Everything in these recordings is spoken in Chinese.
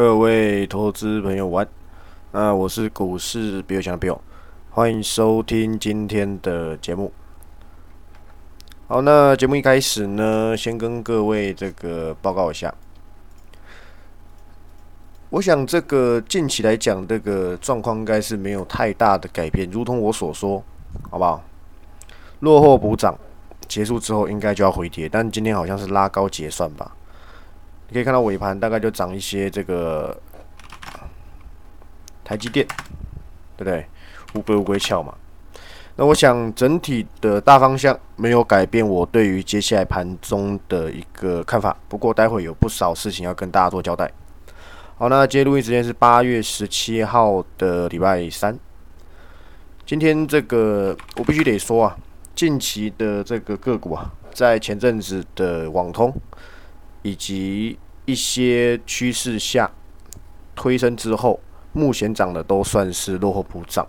各位投资朋友，晚。那我是股市比较强的 Bill，欢迎收听今天的节目。好，那节目一开始呢，先跟各位这个报告一下。我想这个近期来讲，这个状况应该是没有太大的改变，如同我所说，好不好？落后补涨结束之后，应该就要回跌，但今天好像是拉高结算吧。你可以看到尾盘大概就涨一些这个台积电，对不对？乌龟乌龟翘嘛。那我想整体的大方向没有改变，我对于接下来盘中的一个看法。不过待会有不少事情要跟大家做交代。好，那今天录音时间是八月十七号的礼拜三。今天这个我必须得说啊，近期的这个个股啊，在前阵子的网通。以及一些趋势下推升之后，目前涨的都算是落后补涨。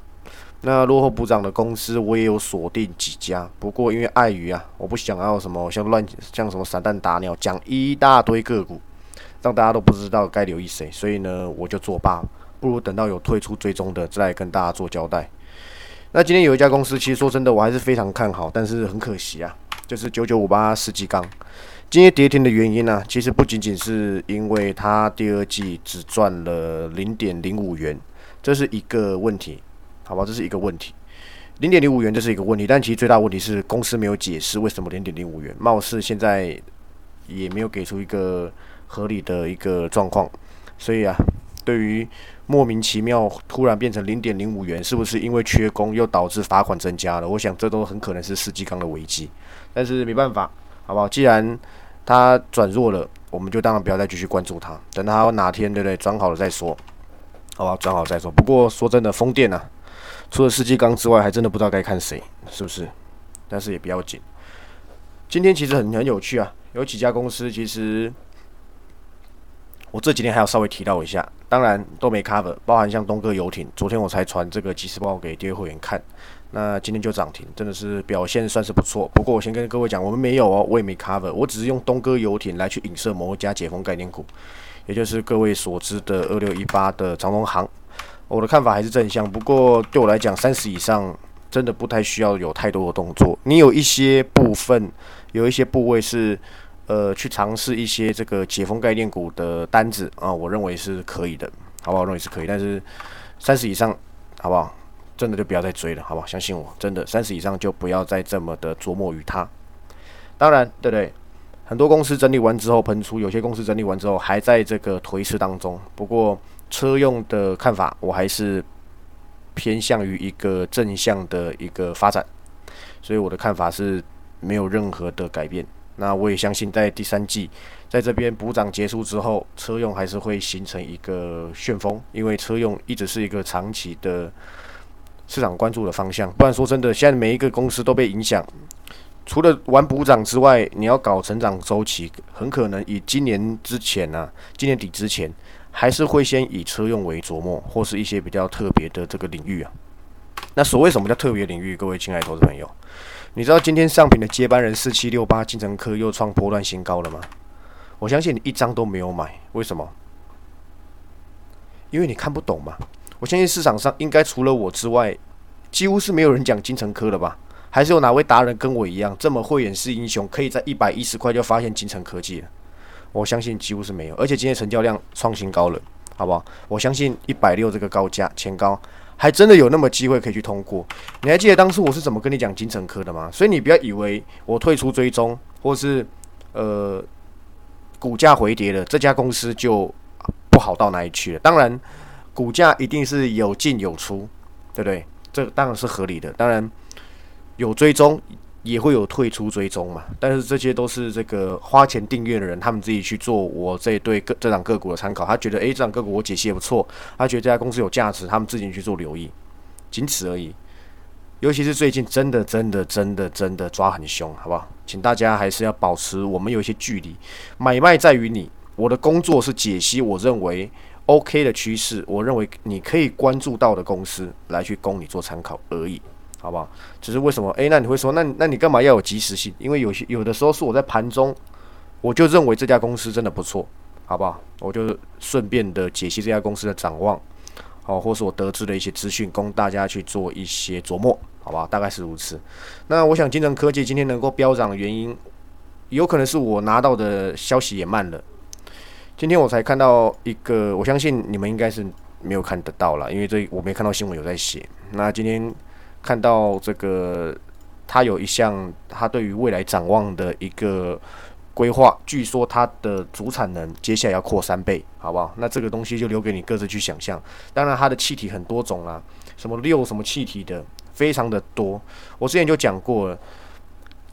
那落后补涨的公司，我也有锁定几家。不过因为碍于啊，我不想要什么像乱像什么散弹打鸟，讲一大堆个股，让大家都不知道该留意谁。所以呢，我就作罢，不如等到有退出追踪的再来跟大家做交代。那今天有一家公司，其实说真的，我还是非常看好，但是很可惜啊，就是九九五八世纪钢。今天跌停的原因呢，其实不仅仅是因为它第二季只赚了零点零五元，这是一个问题，好吧，这是一个问题，零点零五元这是一个问题，但其实最大问题是公司没有解释为什么零点零五元，貌似现在也没有给出一个合理的一个状况，所以啊，对于莫名其妙突然变成零点零五元，是不是因为缺工又导致罚款增加了？我想这都很可能是世纪钢的危机，但是没办法，好不好？既然它转弱了，我们就当然不要再继续关注它，等它哪天对不对转好了再说，好吧，转好再说。不过说真的，风电啊，除了世纪钢之外，还真的不知道该看谁，是不是？但是也不要紧。今天其实很很有趣啊，有几家公司其实我这几天还要稍微提到一下，当然都没 cover，包含像东哥游艇，昨天我才传这个即时报给第二会员看。那今天就涨停，真的是表现算是不错。不过我先跟各位讲，我们没有哦，我也没 cover，我只是用东哥游艇来去影射某一家解封概念股，也就是各位所知的二六一八的长隆行。我的看法还是正向，不过对我来讲，三十以上真的不太需要有太多的动作。你有一些部分，有一些部位是呃去尝试一些这个解封概念股的单子啊，我认为是可以的，好不好？认为是可以，但是三十以上，好不好？真的就不要再追了，好不好？相信我，真的三十以上就不要再这么的琢磨于它。当然，对不对？很多公司整理完之后喷出，有些公司整理完之后还在这个颓势当中。不过车用的看法，我还是偏向于一个正向的一个发展，所以我的看法是没有任何的改变。那我也相信，在第三季在这边补涨结束之后，车用还是会形成一个旋风，因为车用一直是一个长期的。市场关注的方向，不然说真的，现在每一个公司都被影响。除了玩补涨之外，你要搞成长周期，很可能以今年之前啊，今年底之前，还是会先以车用为琢磨，或是一些比较特别的这个领域啊。那所谓什么叫特别领域？各位亲爱的投资朋友，你知道今天上品的接班人四七六八金城科又创波段新高了吗？我相信你一张都没有买，为什么？因为你看不懂嘛。我相信市场上应该除了我之外，几乎是没有人讲金城科的吧？还是有哪位达人跟我一样这么慧眼识英雄，可以在一百一十块就发现金城科技了？我相信几乎是没有，而且今天成交量创新高了，好不好？我相信一百六这个高价前高，还真的有那么机会可以去通过。你还记得当初我是怎么跟你讲金城科的吗？所以你不要以为我退出追踪，或是呃股价回跌了，这家公司就不好到哪里去了。当然。股价一定是有进有出，对不对？这当然是合理的。当然有追踪，也会有退出追踪嘛。但是这些都是这个花钱订阅的人，他们自己去做我这对个这档个股的参考。他觉得，诶，这档个股我解析也不错，他觉得这家公司有价值，他们自己去做留意，仅此而已。尤其是最近，真的、真的、真的、真的抓很凶，好不好？请大家还是要保持我们有一些距离。买卖在于你，我的工作是解析，我认为。OK 的趋势，我认为你可以关注到的公司来去供你做参考而已，好不好？只是为什么？诶，那你会说，那那你干嘛要有及时性？因为有些有的时候是我在盘中，我就认为这家公司真的不错，好不好？我就顺便的解析这家公司的展望，好，或是我得知的一些资讯，供大家去做一些琢磨，好不好？大概是如此。那我想，金城科技今天能够飙涨的原因，有可能是我拿到的消息也慢了。今天我才看到一个，我相信你们应该是没有看得到了，因为这我没看到新闻有在写。那今天看到这个，他有一项他对于未来展望的一个规划，据说它的主产能接下来要扩三倍，好不好？那这个东西就留给你各自去想象。当然，它的气体很多种啊，什么六什么气体的，非常的多。我之前就讲过了，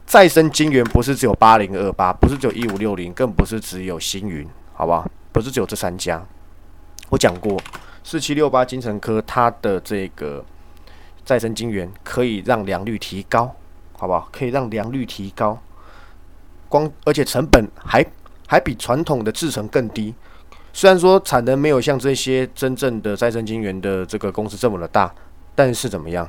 再生晶圆不是只有八零二八，不是只有一五六零，更不是只有星云。好吧，不是只有这三家。我讲过，四七六八金城科它的这个再生晶圆可以让良率提高，好不好？可以让良率提高，光而且成本还还比传统的制程更低。虽然说产能没有像这些真正的再生晶圆的这个公司这么的大，但是怎么样？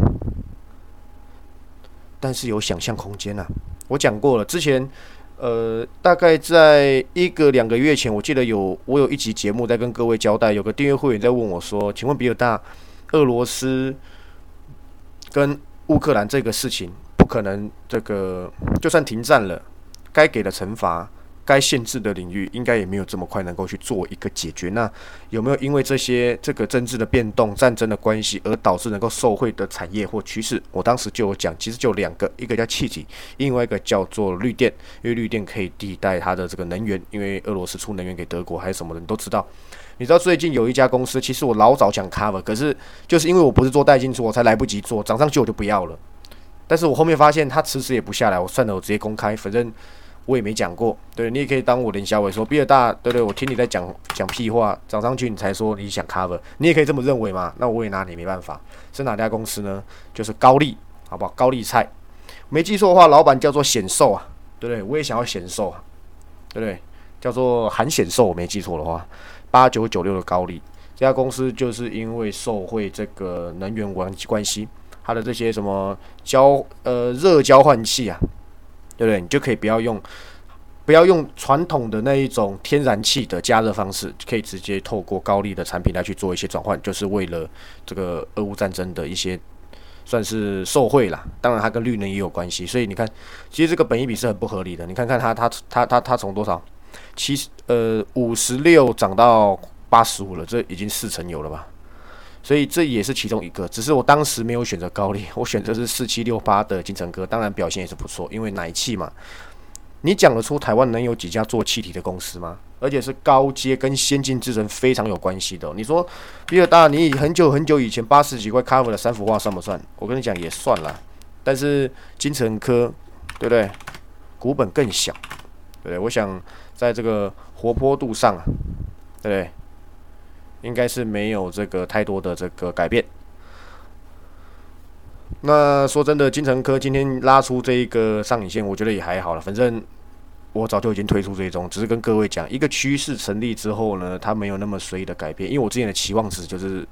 但是有想象空间呐。我讲过了，之前。呃，大概在一个两个月前，我记得有我有一集节目在跟各位交代，有个订阅会员在问我说：“请问比尔大，俄罗斯跟乌克兰这个事情不可能，这个就算停战了，该给的惩罚。”该限制的领域应该也没有这么快能够去做一个解决。那有没有因为这些这个政治的变动、战争的关系而导致能够受惠的产业或趋势？我当时就有讲，其实就两个，一个叫气体，另外一个叫做绿电，因为绿电可以替代它的这个能源，因为俄罗斯出能源给德国还是什么的，你都知道。你知道最近有一家公司，其实我老早想 cover，可是就是因为我不是做代金出，我才来不及做，涨上去我就不要了。但是我后面发现它迟迟也不下来，我算了，我直接公开，反正。我也没讲过，对你也可以当我林小伟说比尔大，对对，我听你在讲讲屁话，涨上去你才说你想 cover，你也可以这么认为嘛？那我也拿你没办法。是哪家公司呢？就是高丽，好不好？高丽菜，没记错的话，老板叫做显瘦啊，对不对？我也想要显瘦啊，对不对？叫做韩显瘦，我没记错的话，八九九六的高丽这家公司就是因为受惠这个能源关关系，它的这些什么交呃热交换器啊。对不对？你就可以不要用，不要用传统的那一种天然气的加热方式，可以直接透过高丽的产品来去做一些转换，就是为了这个俄乌战争的一些算是受贿啦。当然，它跟绿能也有关系。所以你看，其实这个本益比是很不合理的。你看看它，它，它，它，它从多少七十呃五十六涨到八十五了，这已经四成有了吧？所以这也是其中一个，只是我当时没有选择高丽，我选择是四七六八的金城哥，当然表现也是不错，因为奶气嘛。你讲得出台湾能有几家做气体的公司吗？而且是高阶跟先进制程非常有关系的。你说比尔大，你很久很久以前八十几块 cover 的三幅画算不算？我跟你讲也算了，但是金城科对不对？股本更小，对不对？我想在这个活泼度上啊，对不对？应该是没有这个太多的这个改变。那说真的，金城科今天拉出这一个上影线，我觉得也还好了。反正我早就已经退出追踪，只是跟各位讲，一个趋势成立之后呢，它没有那么随意的改变。因为我之前的期望值就是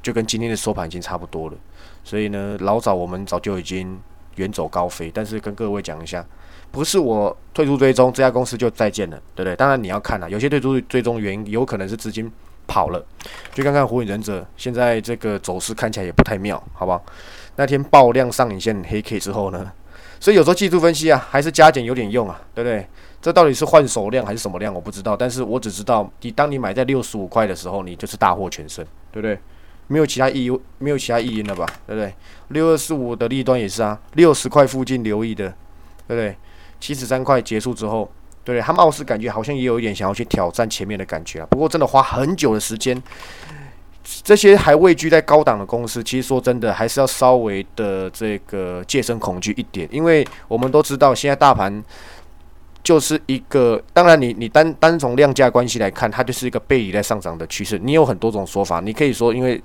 就跟今天的收盘已经差不多了，所以呢，老早我们早就已经远走高飞。但是跟各位讲一下，不是我退出追踪，这家公司就再见了，对不对？当然你要看啊，有些退出追踪原因有可能是资金。跑了，去看看火影忍者，现在这个走势看起来也不太妙，好不好？那天爆量上影线黑 K 之后呢，所以有时候技术分析啊，还是加减有点用啊，对不对？这到底是换手量还是什么量，我不知道。但是我只知道，你当你买在六十五块的时候，你就是大获全胜，对不对？没有其他意义，没有其他意义了吧？对不对？六二四五的利端也是啊，六十块附近留意的，对不对？七十三块结束之后。对他们貌似感觉好像也有一点想要去挑战前面的感觉啊，不过真的花很久的时间，这些还位居在高档的公司，其实说真的还是要稍微的这个戒慎恐惧一点，因为我们都知道现在大盘就是一个，当然你你单单从量价关系来看，它就是一个背离在上涨的趋势。你有很多种说法，你可以说因为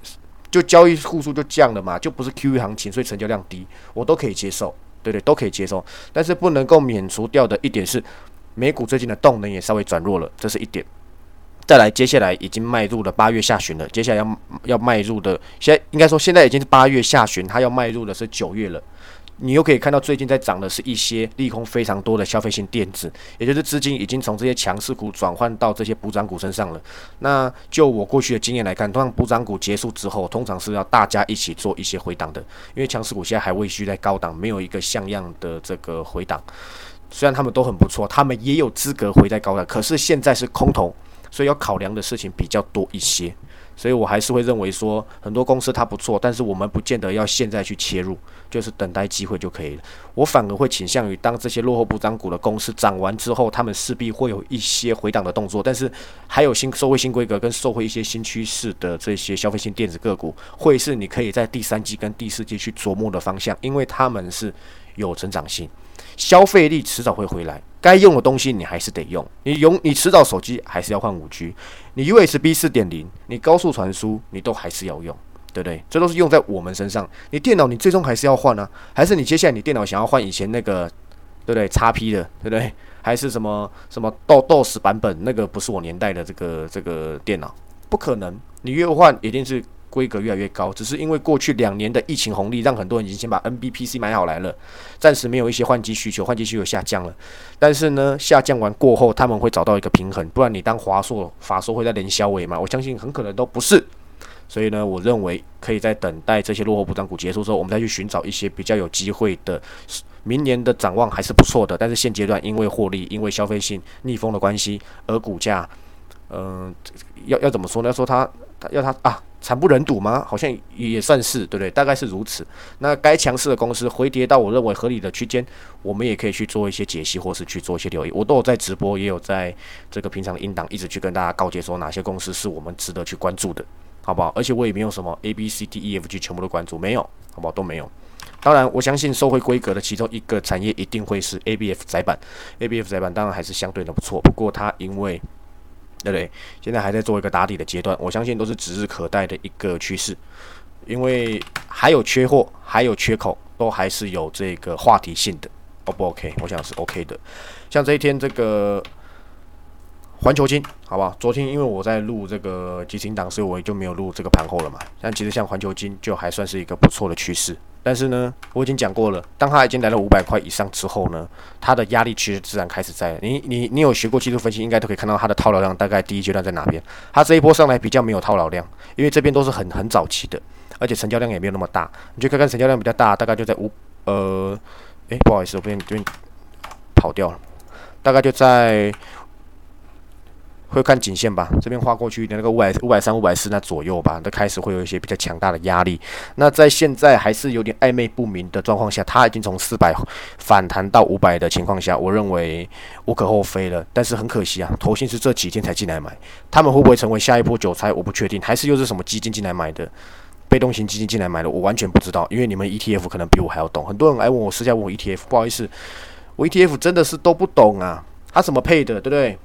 就交易户数就降了嘛，就不是 Q E 行情，所以成交量低，我都可以接受，对对，都可以接受。但是不能够免除掉的一点是。美股最近的动能也稍微转弱了，这是一点。再来，接下来已经迈入了八月下旬了，接下来要要迈入的，现在应该说现在已经是八月下旬，它要迈入的是九月了。你又可以看到最近在涨的是一些利空非常多的消费性电子，也就是资金已经从这些强势股转换到这些补涨股身上了。那就我过去的经验来看，通常补涨股结束之后，通常是要大家一起做一些回档的，因为强势股现在还未需在高档，没有一个像样的这个回档。虽然他们都很不错，他们也有资格回在高档，可是现在是空头，所以要考量的事情比较多一些。所以我还是会认为说，很多公司它不错，但是我们不见得要现在去切入，就是等待机会就可以了。我反而会倾向于，当这些落后不涨股的公司涨完之后，他们势必会有一些回档的动作，但是还有新收回新规格跟收回一些新趋势的这些消费性电子个股，会是你可以在第三季跟第四季去琢磨的方向，因为他们是有成长性。消费力迟早会回来，该用的东西你还是得用。你用你迟早手机还是要换五 G，你 USB 四点零，你高速传输你都还是要用，对不对？这都是用在我们身上。你电脑你最终还是要换呢，还是你接下来你电脑想要换以前那个，对不对？叉 P 的，对不对？还是什么什么 DOS 版本？那个不是我年代的这个这个电脑，不可能。你越换一定是。规格越来越高，只是因为过去两年的疫情红利，让很多人已经先把 NBPC 买好来了，暂时没有一些换机需求，换机需求下降了。但是呢，下降完过后，他们会找到一个平衡，不然你当华硕、法硕会在连销尾嘛？我相信很可能都不是。所以呢，我认为可以在等待这些落后补涨股结束之后，我们再去寻找一些比较有机会的。明年的展望还是不错的，但是现阶段因为获利、因为消费性逆风的关系，而股价，嗯，要要怎么说呢？要说它，要它啊。惨不忍睹吗？好像也算是，对不对？大概是如此。那该强势的公司回跌到我认为合理的区间，我们也可以去做一些解析，或是去做一些留意。我都有在直播，也有在这个平常的音档一直去跟大家告诫说，哪些公司是我们值得去关注的，好不好？而且我也没有什么 A B C D E F G 全部都关注，没有，好不好？都没有。当然，我相信收回规格的其中一个产业一定会是 A B F 窄板，A B F 窄板当然还是相对的不错，不过它因为。对不对？现在还在做一个打底的阶段，我相信都是指日可待的一个趋势，因为还有缺货，还有缺口，都还是有这个话题性的。O 不 OK？我想是 OK 的。像这一天这个环球金，好不好？昨天因为我在录这个基金档，所以我也就没有录这个盘后了嘛。但其实像环球金就还算是一个不错的趋势。但是呢，我已经讲过了，当它已经来了五百块以上之后呢，它的压力其实自然开始在了。你你你有学过技术分析，应该都可以看到它的套牢量大概第一阶段在哪边。它这一波上来比较没有套牢量，因为这边都是很很早期的，而且成交量也没有那么大。你就看看成交量比较大，大概就在五呃，诶，不好意思，我这边这边跑掉了，大概就在。会看颈线吧，这边画过去的那个五百五百三五百四那左右吧，都开始会有一些比较强大的压力。那在现在还是有点暧昧不明的状况下，它已经从四百反弹到五百的情况下，我认为无可厚非了。但是很可惜啊，投信是这几天才进来买，他们会不会成为下一波韭菜？我不确定，还是又是什么基金进来买的，被动型基金进来买的，我完全不知道。因为你们 ETF 可能比我还要懂，很多人来问我私下问我 ETF，不好意思，我 ETF 真的是都不懂啊，它怎么配的，对不对？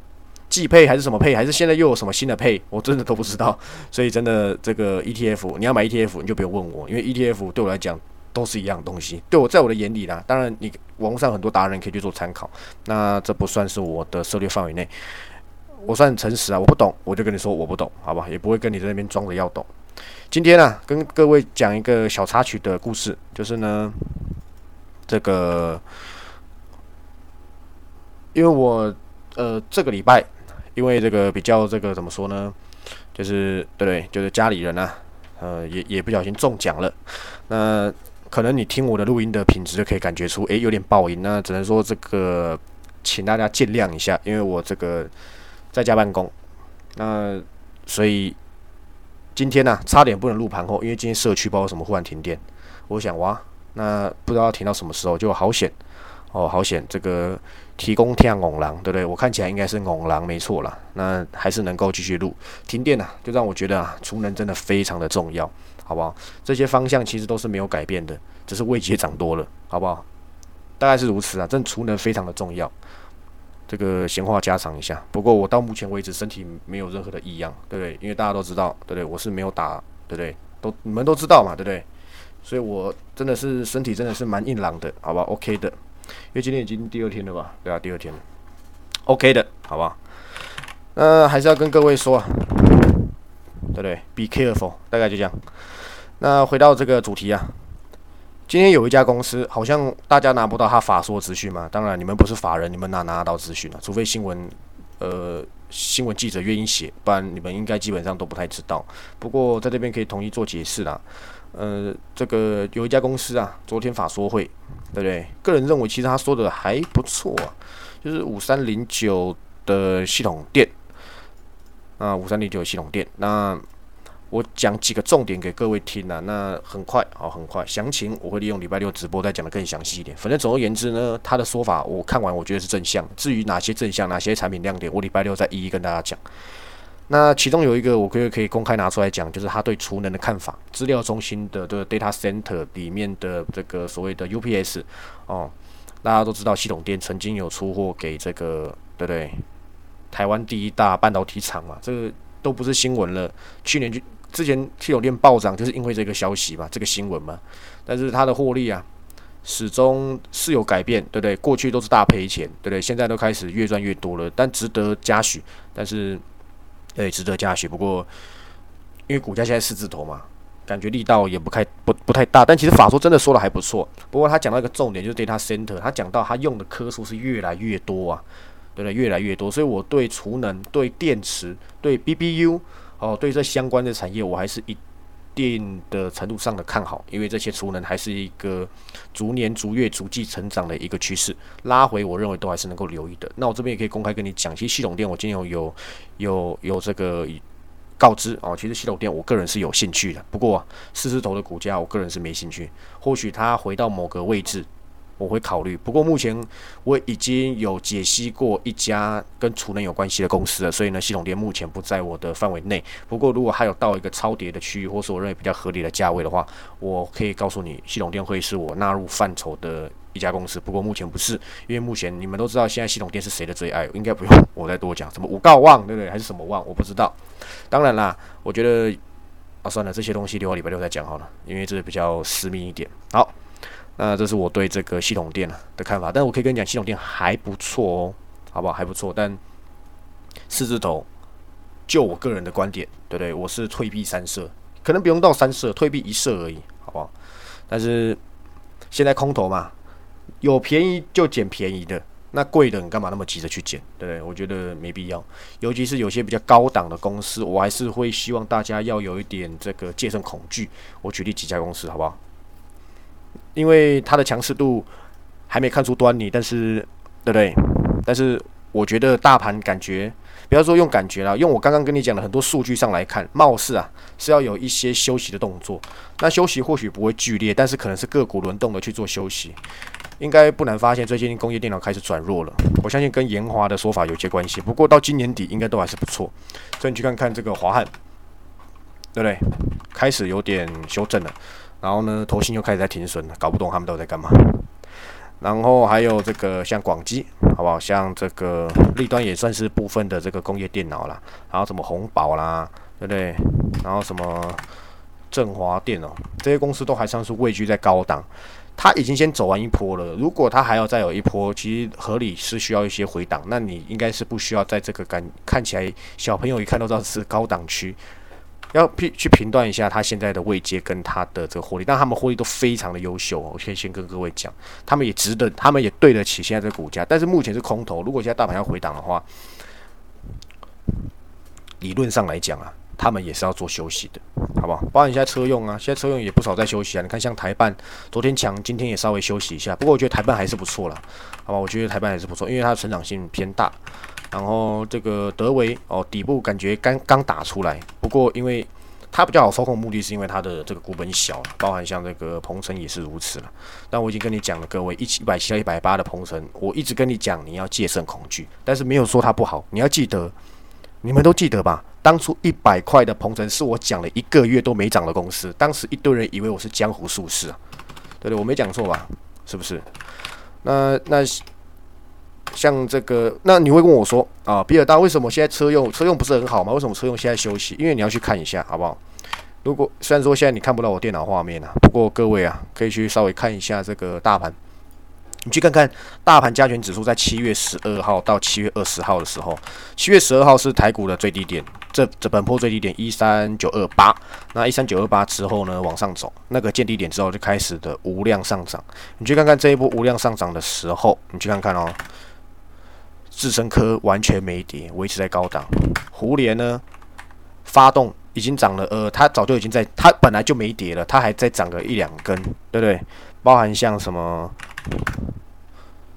季配还是什么配，还是现在又有什么新的配，我真的都不知道。所以真的这个 ETF，你要买 ETF，你就不用问我，因为 ETF 对我来讲都是一样东西。对我在我的眼里啦，当然你网络上很多达人可以去做参考，那这不算是我的策略范围内。我算诚实啊，我不懂，我就跟你说我不懂，好吧？也不会跟你在那边装着要懂。今天呢，跟各位讲一个小插曲的故事，就是呢，这个因为我呃这个礼拜。因为这个比较这个怎么说呢？就是对对，就是家里人啊，呃，也也不小心中奖了。那可能你听我的录音的品质就可以感觉出，诶，有点爆音。那只能说这个，请大家见谅一下，因为我这个在家办公，那所以今天呢，差点不能录盘后，因为今天社区包括什么忽然停电，我想哇，那不知道停到什么时候，就好险哦，好险这个。提供天拱狼，对不对？我看起来应该是拱狼，没错了。那还是能够继续录。停电啊，就让我觉得啊，储能真的非常的重要，好不好？这些方向其实都是没有改变的，只是位阶涨多了，好不好？大概是如此啊。这储能非常的重要。这个闲话家常一下。不过我到目前为止身体没有任何的异样，对不对？因为大家都知道，对不对？我是没有打，对不对？都你们都知道嘛，对不对？所以我真的是身体真的是蛮硬朗的，好吧？OK 的。因为今天已经第二天了吧？对啊，第二天了，OK 的，好吧？那还是要跟各位说，对不对？Be careful，大概就这样。那回到这个主题啊，今天有一家公司，好像大家拿不到他法说资讯嘛？当然，你们不是法人，你们哪拿得到资讯啊？除非新闻，呃，新闻记者愿意写，不然你们应该基本上都不太知道。不过在这边可以统一做解释啦。呃，这个有一家公司啊，昨天法说会，对不对？个人认为，其实他说的还不错啊，就是五三零九的系统店啊，五三零九系统店那。我讲几个重点给各位听啊，那很快，好，很快，详情我会利用礼拜六直播再讲的更详细一点。反正总而言之呢，他的说法我看完我觉得是正向。至于哪些正向，哪些产品亮点，我礼拜六再一一跟大家讲。那其中有一个我觉得可以公开拿出来讲，就是他对储能的看法。资料中心的这个 data center 里面的这个所谓的 UPS 哦，大家都知道系统店曾经有出货给这个对不对？台湾第一大半导体厂嘛，这个都不是新闻了。去年就。之前系统店暴涨，就是因为这个消息嘛，这个新闻嘛。但是它的获利啊，始终是有改变，对不对？过去都是大赔钱，对不对？现在都开始越赚越多了，但值得嘉许。但是，对，值得嘉许。不过，因为股价现在四字头嘛，感觉力道也不太不不太大。但其实法说真的说的还不错。不过他讲到一个重点，就是 data center，他讲到他用的颗数是越来越多啊，对不对？越来越多。所以我对储能、对电池、对 BBU。哦，对这相关的产业，我还是一定的程度上的看好，因为这些储能还是一个逐年、逐月、逐季成长的一个趋势，拉回我认为都还是能够留意的。那我这边也可以公开跟你讲，其实系统店我今天有有有这个告知哦，其实系统店我个人是有兴趣的，不过四字头的股价我个人是没兴趣，或许它回到某个位置。我会考虑，不过目前我已经有解析过一家跟储能有关系的公司了，所以呢，系统店目前不在我的范围内。不过如果还有到一个超跌的区域，或是我认为比较合理的价位的话，我可以告诉你，系统店会是我纳入范畴的一家公司。不过目前不是，因为目前你们都知道，现在系统店是谁的最爱，应该不用我再多讲。什么五告旺，对不对？还是什么旺？我不知道。当然啦，我觉得啊，算了，这些东西留到礼拜六再讲好了，因为这比较私密一点。好。那这是我对这个系统店的看法，但我可以跟你讲，系统店还不错哦，好不好？还不错，但四字头，就我个人的观点，对不对？我是退避三舍，可能不用到三舍，退避一舍而已，好不好？但是现在空头嘛，有便宜就捡便宜的，那贵的你干嘛那么急着去捡？对不对？我觉得没必要，尤其是有些比较高档的公司，我还是会希望大家要有一点这个戒慎恐惧。我举例几家公司，好不好？因为它的强势度还没看出端倪，但是对不对？但是我觉得大盘感觉，不要说用感觉了，用我刚刚跟你讲的很多数据上来看，貌似啊是要有一些休息的动作。那休息或许不会剧烈，但是可能是个股轮动的去做休息，应该不难发现，最近工业电脑开始转弱了。我相信跟研华的说法有些关系，不过到今年底应该都还是不错。所以你去看看这个华汉，对不对？开始有点修正了。然后呢，投信又开始在停损了，搞不懂他们都在干嘛。然后还有这个像广基，好不好？像这个立端也算是部分的这个工业电脑啦。然后什么宏宝啦，对不对？然后什么振华电哦，这些公司都还算是位居在高档。它已经先走完一波了，如果它还要再有一波，其实合理是需要一些回档。那你应该是不需要在这个感看起来小朋友一看都知道是高档区。要评去评断一下它现在的位阶跟它的这个获利，但他们获利都非常的优秀。我可以先跟各位讲，他们也值得，他们也对得起现在这个股价。但是目前是空头，如果现在大盘要回档的话，理论上来讲啊，他们也是要做休息的，好不好？包括现在车用啊，现在车用也不少在休息啊。你看像台办，昨天强，今天也稍微休息一下。不过我觉得台办还是不错了，好吧？我觉得台办还是不错，因为它的成长性偏大。然后这个德维哦，底部感觉刚刚打出来，不过因为它比较好操控，目的是因为它的这个股本小，包含像这个鹏程也是如此了。但我已经跟你讲了，各位一七一百七到一百八的鹏程，我一直跟你讲你要戒慎恐惧，但是没有说它不好。你要记得，你们都记得吧？当初一百块的鹏程是我讲了一个月都没涨的公司，当时一堆人以为我是江湖术士啊，对对？我没讲错吧？是不是？那那。像这个，那你会问我说啊，比尔大为什么现在车用车用不是很好吗？为什么车用现在休息？因为你要去看一下，好不好？如果虽然说现在你看不到我电脑画面啊，不过各位啊，可以去稍微看一下这个大盘，你去看看大盘加权指数在七月十二号到七月二十号的时候，七月十二号是台股的最低点，这这本波最低点一三九二八，那一三九二八之后呢往上走，那个见低点之后就开始的无量上涨。你去看看这一波无量上涨的时候，你去看看哦，智深科完全没跌，维持在高档。胡联呢发动已经涨了，呃，它早就已经在，它本来就没跌了，它还在涨个一两根，对不对？包含像什么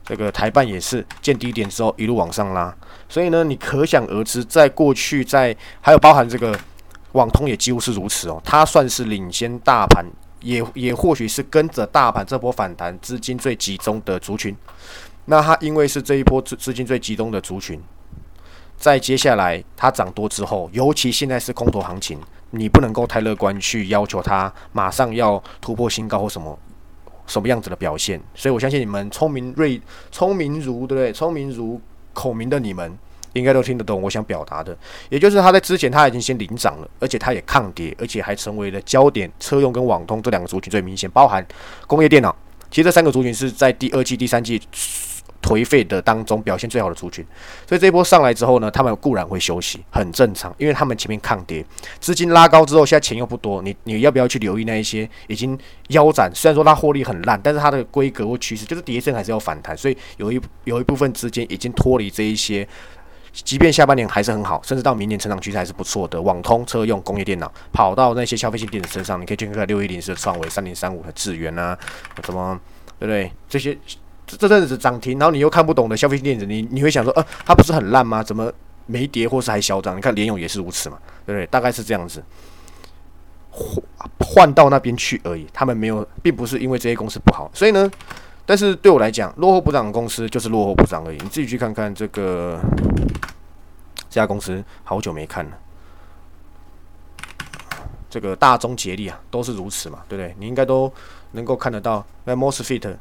这个台办也是见低点之后一路往上拉。所以呢，你可想而知，在过去，在还有包含这个网通也几乎是如此哦。它算是领先大盘，也也或许是跟着大盘这波反弹资金最集中的族群。那它因为是这一波资资金最集中的族群，在接下来它涨多之后，尤其现在是空头行情，你不能够太乐观去要求它马上要突破新高或什么什么样子的表现。所以我相信你们聪明锐聪明如对不对？聪明如。口明的你们应该都听得懂我想表达的，也就是他在之前他已经先领涨了，而且他也抗跌，而且还成为了焦点。车用跟网通这两个族群最明显，包含工业电脑，其实这三个族群是在第二季、第三季。颓废的当中表现最好的族群，所以这一波上来之后呢，他们固然会休息，很正常，因为他们前面抗跌，资金拉高之后，现在钱又不多，你你要不要去留意那一些已经腰斩？虽然说它获利很烂，但是它的规格或趋势就是跌升还是要反弹，所以有一有一部分资金已经脱离这一些，即便下半年还是很好，甚至到明年成长趋势还是不错的，网通、车用、工业电脑跑到那些消费性电子身上，你可以去看看六一零四创维、三零三五的智源啊，什么对不对？这些。这阵子涨停，然后你又看不懂的消费性电子，你你会想说，呃，它不是很烂吗？怎么没跌或是还嚣张？你看联勇也是如此嘛，对不对？大概是这样子，换换到那边去而已。他们没有，并不是因为这些公司不好。所以呢，但是对我来讲，落后不涨的公司就是落后不涨而已。你自己去看看这个这家公司，好久没看了。这个大中捷力啊，都是如此嘛，对不对？你应该都能够看得到。那 Mosfet。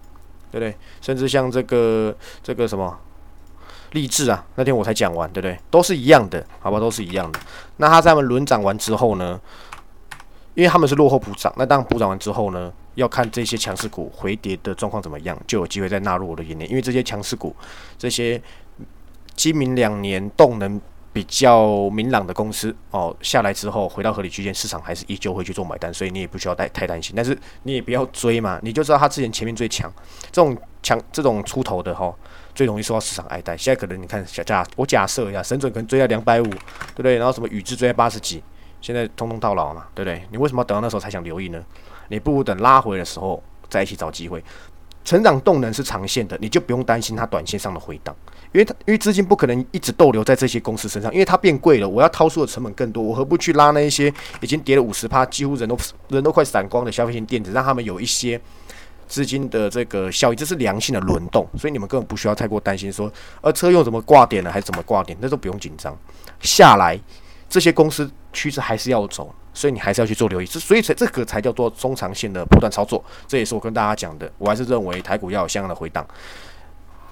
对不对？甚至像这个这个什么励志啊，那天我才讲完，对不对？都是一样的，好吧？都是一样的。那他在他们轮涨完之后呢？因为他们是落后补涨，那当补涨完之后呢，要看这些强势股回跌的状况怎么样，就有机会再纳入我的眼帘。因为这些强势股，这些今明两年动能。比较明朗的公司哦，下来之后回到合理区间，市场还是依旧会去做买单，所以你也不需要太太担心。但是你也不要追嘛，你就知道它之前前面最强，这种强这种出头的哈，最容易受到市场爱戴。现在可能你看假我假设一下，神准可能追在两百五，对不对？然后什么宇智追在八十几，现在通通到老嘛，对不对？你为什么要等到那时候才想留意呢？你不如等拉回的时候再一起找机会。成长动能是长线的，你就不用担心它短线上的回档，因为它因为资金不可能一直逗留在这些公司身上，因为它变贵了，我要掏出的成本更多，我何不去拉那一些已经跌了五十趴，几乎人都人都快散光的消费性电子，让他们有一些资金的这个效益，这是良性的轮动，所以你们根本不需要太过担心说，呃，车用怎么挂点了还是怎么挂点，那都不用紧张，下来这些公司趋势还是要走。所以你还是要去做留意，这所以才这个才叫做中长线的波段操作。这也是我跟大家讲的，我还是认为台股要有相应的回档。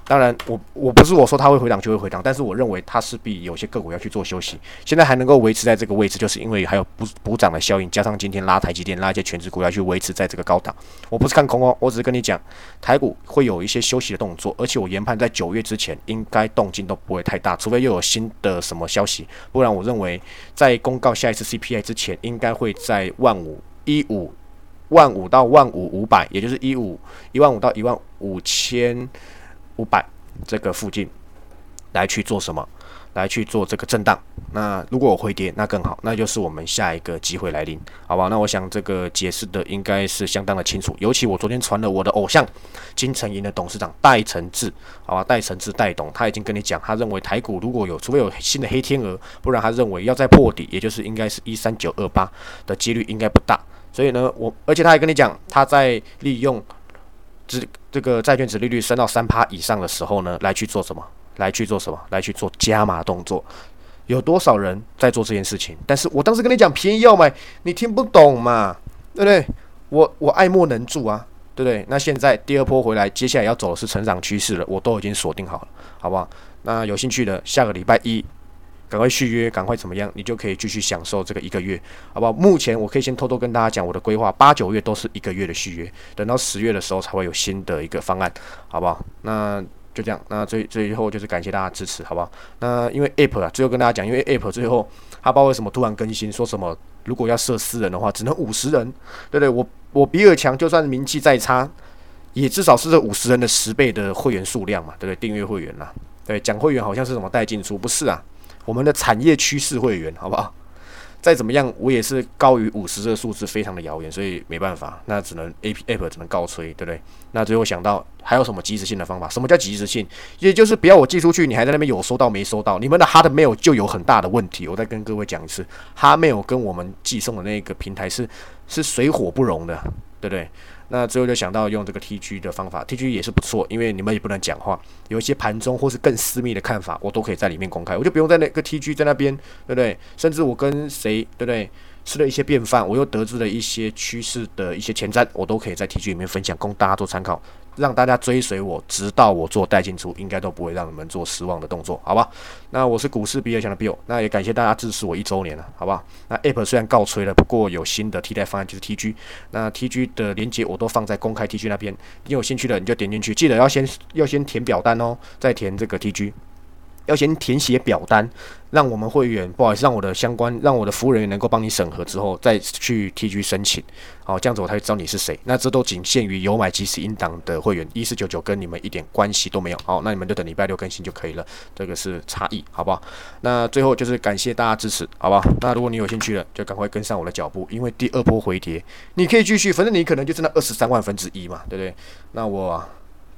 当然，我我不是我说它会回档就会回档，但是我认为它势必有些个股要去做休息。现在还能够维持在这个位置，就是因为还有补补涨的效应，加上今天拉台积电、拉一些全职股要去维持在这个高档。我不是看空哦，我只是跟你讲，台股会有一些休息的动作，而且我研判在九月之前应该动静都不会太大，除非又有新的什么消息，不然我认为在公告下一次 CPI 之前，应该会在万五一五万五到万五五百，也就是一五一万五到一万五千。五百这个附近来去做什么？来去做这个震荡。那如果我回跌，那更好，那就是我们下一个机会来临，好吧？那我想这个解释的应该是相当的清楚。尤其我昨天传了我的偶像金城银的董事长戴承志，好吧？戴承志戴董他已经跟你讲，他认为台股如果有除非有新的黑天鹅，不然他认为要再破底，也就是应该是一三九二八的几率应该不大。所以呢，我而且他还跟你讲，他在利用。这这个债券值利率升到三趴以上的时候呢，来去做什么？来去做什么？来去做加码动作？有多少人在做这件事情？但是我当时跟你讲便宜要买，你听不懂嘛？对不对？我我爱莫能助啊，对不对？那现在第二波回来，接下来要走的是成长趋势了，我都已经锁定好了，好不好？那有兴趣的，下个礼拜一。赶快续约，赶快怎么样？你就可以继续享受这个一个月，好不好？目前我可以先偷偷跟大家讲我的规划，八九月都是一个月的续约，等到十月的时候才会有新的一个方案，好不好？那就这样。那最最后就是感谢大家支持，好不好？那因为 App 啊，最后跟大家讲，因为 App 最后它不知道为什么突然更新，说什么如果要设私人的话，只能五十人，对不对？我我比尔强就算名气再差，也至少是这五十人的十倍的会员数量嘛，对不对？订阅会员啦，对，讲会员好像是什么带进出，不是啊？我们的产业趋势会员，好不好？再怎么样，我也是高于五十这个数字，非常的遥远，所以没办法，那只能 A P App 只能告吹，对不对？那最后想到还有什么及时性的方法？什么叫及时性？也就是不要我寄出去，你还在那边有收到没收到？你们的 Hard Mail 就有很大的问题。我再跟各位讲一次，Hard Mail 跟我们寄送的那个平台是是水火不容的，对不对？那最后就想到用这个 T G 的方法，T G 也是不错，因为你们也不能讲话，有一些盘中或是更私密的看法，我都可以在里面公开，我就不用在那个 T G 在那边，对不对？甚至我跟谁，对不对？吃了一些便饭，我又得知了一些趋势的一些前瞻，我都可以在 T G 里面分享，供大家做参考。让大家追随我，直到我做带进出，应该都不会让你们做失望的动作，好吧？那我是股市比尔强的 Bill，那也感谢大家支持我一周年了，好吧？那 App 虽然告吹了，不过有新的替代方案，就是 TG。那 TG 的连接我都放在公开 TG 那边，你有兴趣的你就点进去，记得要先要先填表单哦，再填这个 TG。要先填写表单，让我们会员不好意思，让我的相关，让我的服务人员能够帮你审核之后，再去 TG 申请，好，这样子我才会知道你是谁。那这都仅限于有买即时应档的会员，一四九九跟你们一点关系都没有。好，那你们就等礼拜六更新就可以了，这个是差异，好不好？那最后就是感谢大家支持，好不好？那如果你有兴趣了，就赶快跟上我的脚步，因为第二波回跌，你可以继续，反正你可能就是那二十三万分之一嘛，对不对？那我。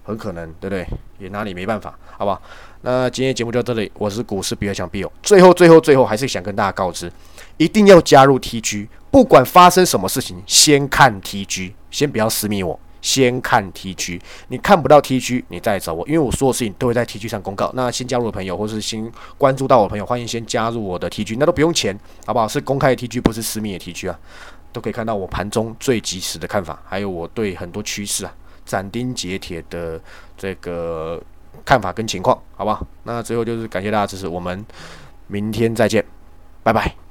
很可能，对不对？也拿你没办法，好不好？那今天节目就到这里，我是股市比尔强 Bill。最后，最后，最后，还是想跟大家告知，一定要加入 TG，不管发生什么事情，先看 TG，先不要私密我，先看 TG。你看不到 TG，你再找我，因为我所有事情都会在 TG 上公告。那新加入的朋友，或是新关注到我的朋友，欢迎先加入我的 TG，那都不用钱，好不好？是公开的 TG，不是私密的 TG 啊，都可以看到我盘中最及时的看法，还有我对很多趋势啊。斩钉截铁的这个看法跟情况，好吧？那最后就是感谢大家支持，我们明天再见，拜拜。